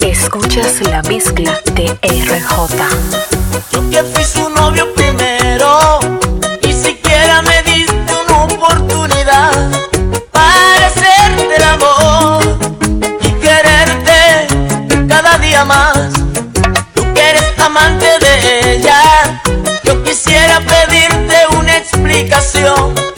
Escuchas la mezcla de RJ. Yo que fui su novio primero, ni siquiera me diste una oportunidad para hacerte el amor y quererte cada día más. Tú que eres amante de ella, yo quisiera pedirte una explicación.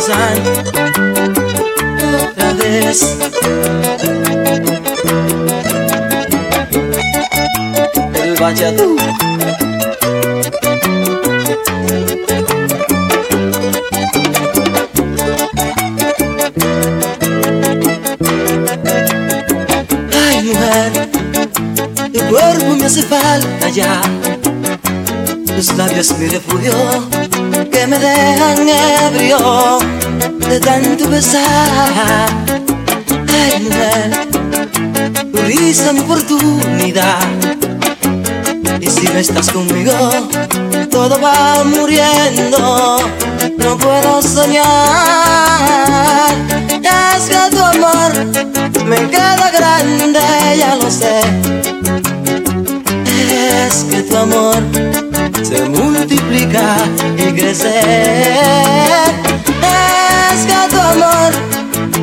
Sanz, otra vez. El bachata. Ay, mujer, tu cuerpo me hace falta ya. Tus labios mi refugio que me dejan ebrio de tanto besar. Ay, mujer, tu risa mi oportunidad. Y si no estás conmigo, todo va muriendo. No puedo soñar. Es que tu amor me queda grande, ya lo sé. Es que tu amor se multiplica y crece. Es que tu amor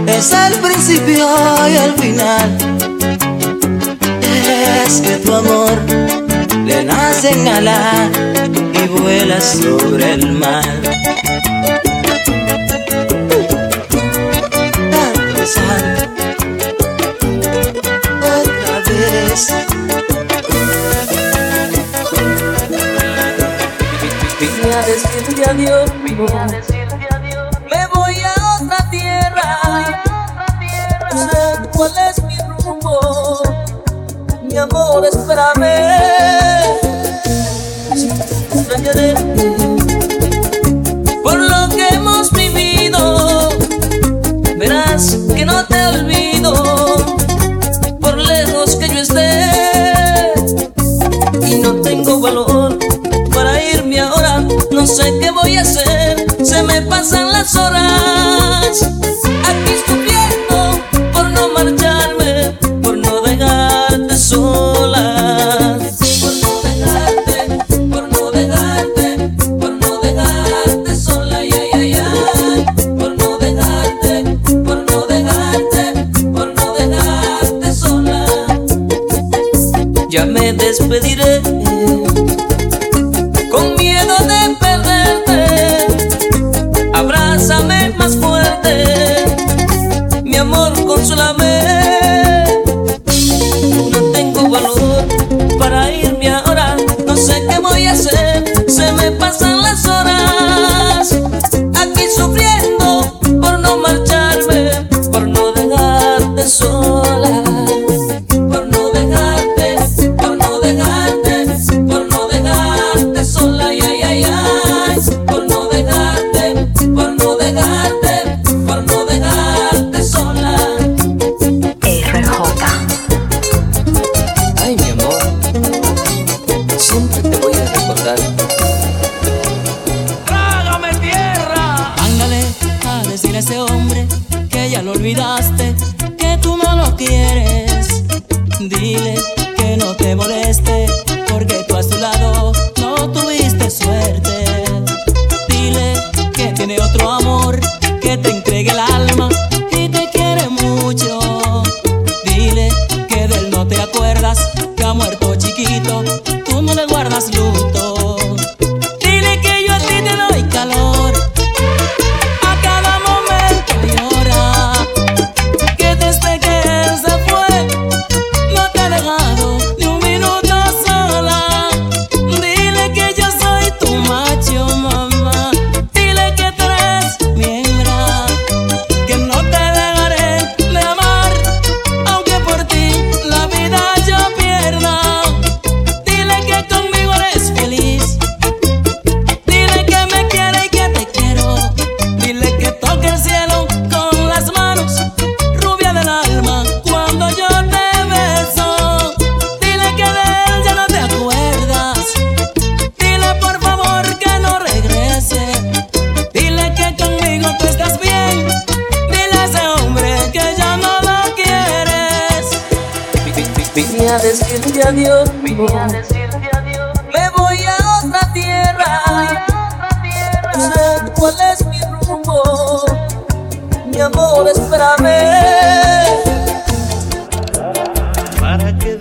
es el principio y el final. Es que tu amor le nace en ala y vuela sobre el mar. Adiós, me chiquito, tú no le guardas luto.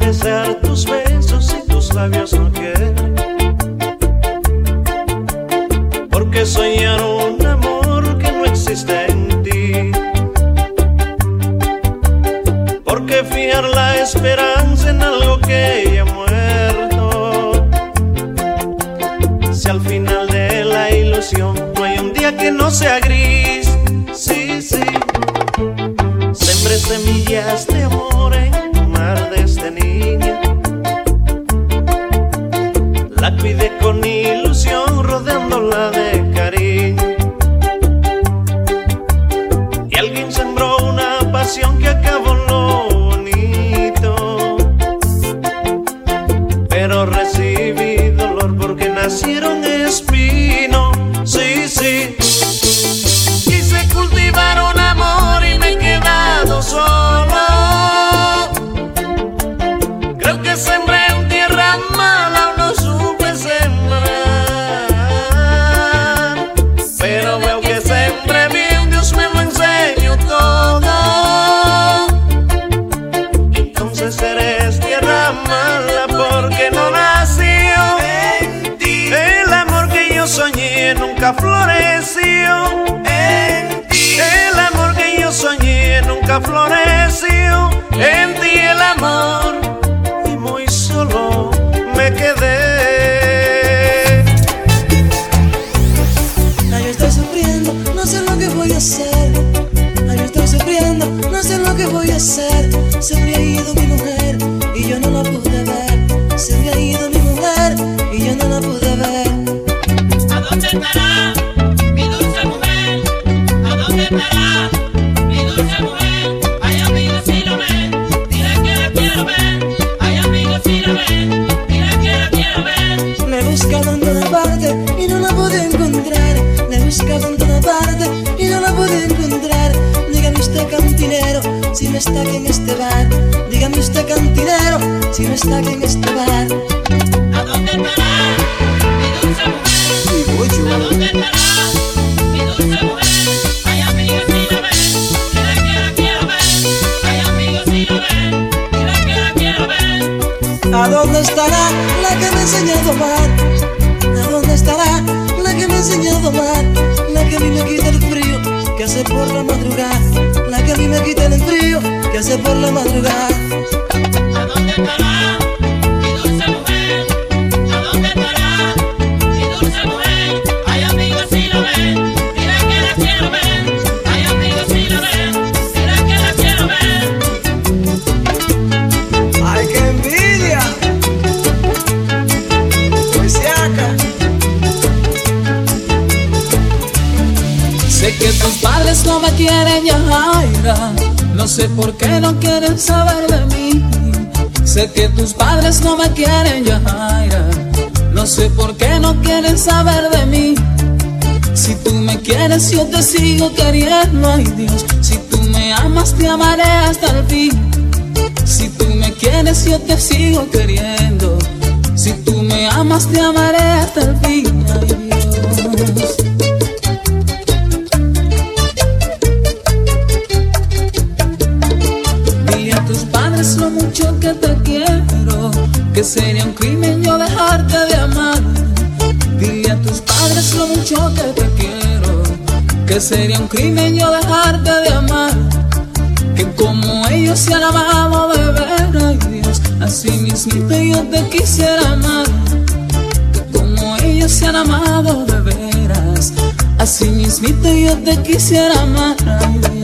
¿Para qué desear tus besos si tus labios no quieren? Porque soñar un amor que no existe en ti. Porque fijar la esperanza en algo que ya muerto. Si al final de la ilusión no hay un día que no sea gris, nunca floreció en ti. El amor que yo soñé nunca floreció en ti. El amor y muy solo me quedé. Ay, yo estoy sufriendo, no sé lo que voy a hacer. Ay, yo estoy sufriendo, no sé lo que voy a hacer. Se me ha ido mi mujer y yo no la pude ver. Se me ha ido mi mujer y yo no la pude ver. ¿A dónde estará ¿A dónde estará la que me ha enseñado a amar? ¿A dónde estará la que me ha enseñado a amar? La que a mí me quita el frío que hace por la madrugada. La que a mí me quita el frío que hace por la madrugada. quieren No sé por qué no quieren saber de mí. Sé que tus padres no me quieren Yajaira No sé por qué no quieren saber de mí. Si tú me quieres yo te sigo queriendo Ay Dios, si tú me amas te amaré hasta el fin. Si tú me quieres yo te sigo queriendo. Si tú me amas te amaré hasta el fin Ay Dios. que sería un crimen yo dejarte de amar. Que como ellos se han amado de ver, ay Dios, así mismito yo te quisiera amar. Que como ellos se han amado de veras, así mismito yo te quisiera amar, ay Dios.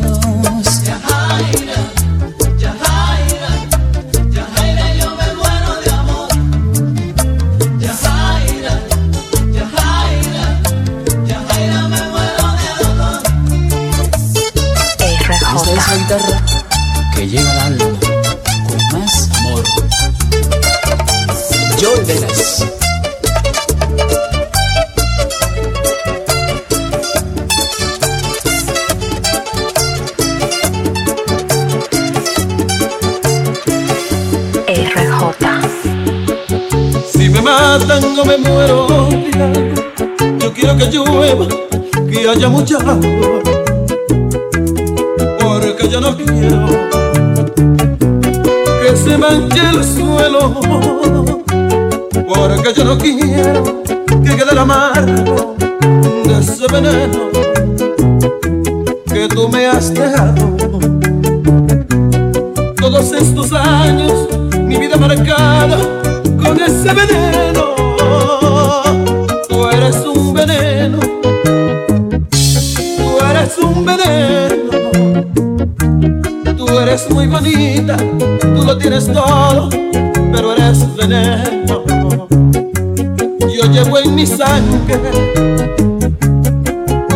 llueva, que haya mucha agua, porque yo no quiero que se manche el suelo, porque yo no quiero que quede la amargo de ese veneno que tú me has dejado. Todos estos años, mi vida marcada con ese veneno. Juanita, tú lo tienes todo, pero eres veneno. Yo llevo en mi sangre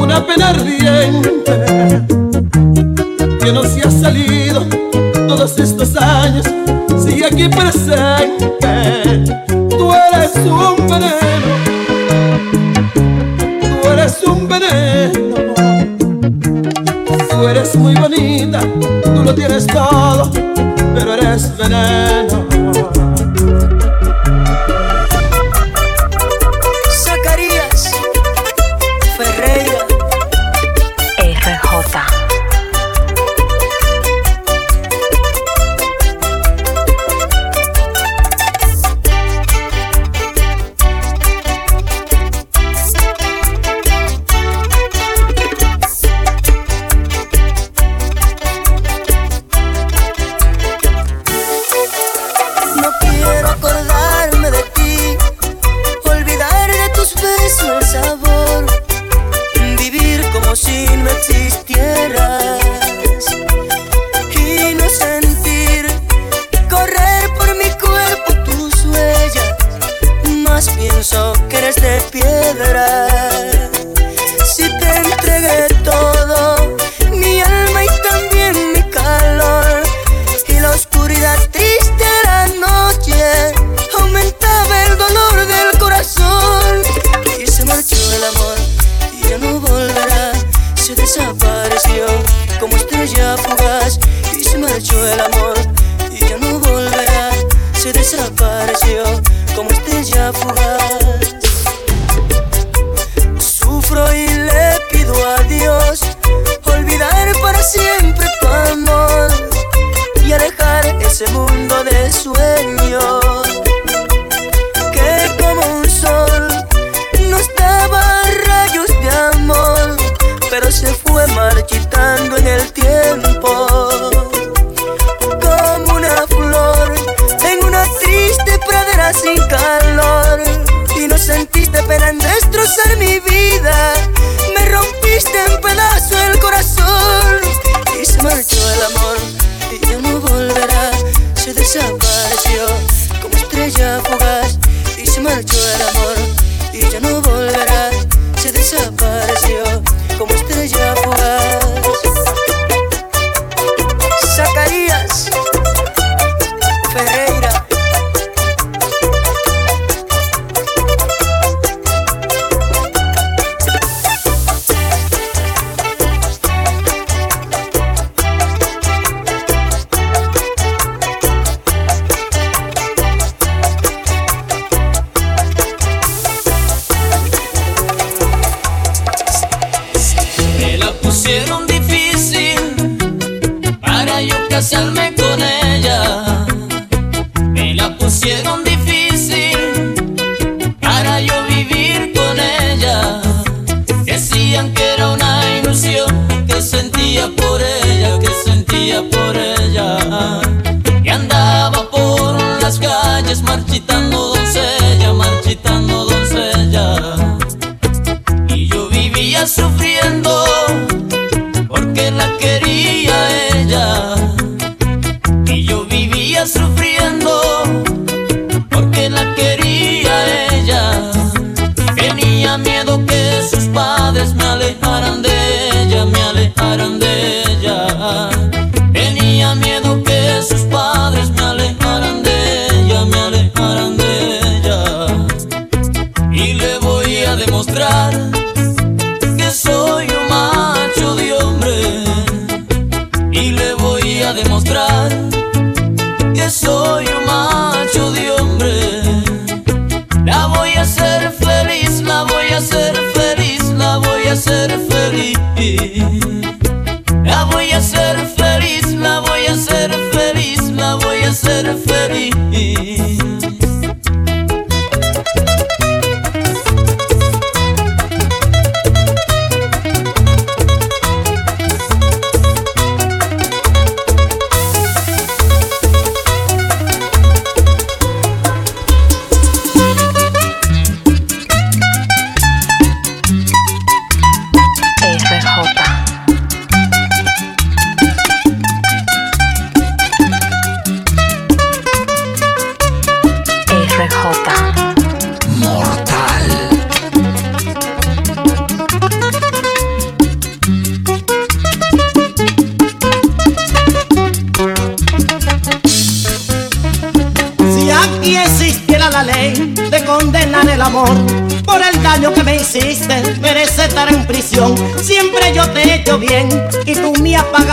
una pena ardiente que no se ha salido todos estos años, sigue aquí presente. Tú eres un veneno, tú eres un veneno, tú eres muy bonita, tú lo tienes todo es veneno furaha sufriendo.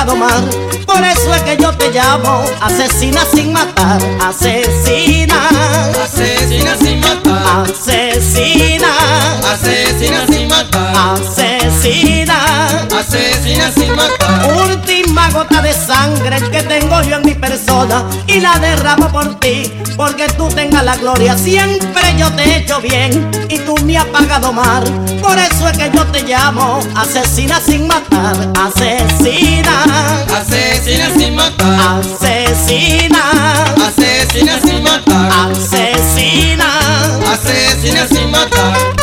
Por eso es que yo te llamo asesina sin matar, asesina, Asesina sin matar, asesina, asesina sin matar, asesina. asesina sin matar. Última gota de sangre que tengo yo en mi persona y la derramo por ti, porque tú tengas la gloria. Siempre yo te he hecho bien y tú me has pagado mal. Por eso es que yo te llamo asesina sin matar, asesina, Asesina sin matar, asesina, asesina sin matar, asesina. asesina sin matar.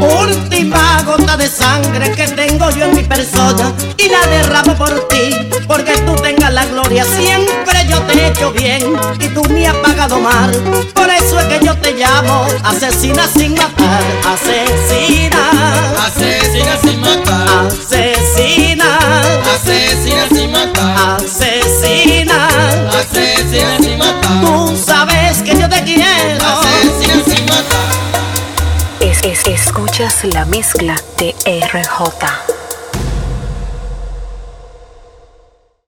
Última gota de sangre que tengo yo en mi persona y la derramo por ti, porque tú tengas la gloria. Siempre yo te he hecho bien y tú me has pagado mal. Por eso es que yo te llamo asesina sin matar, asesina, Asesina sin matar, asesina, asesina sin matar, asesina. asesina sin matar, Tú sabes que yo te quiero. Escuchas la mezcla de RJ.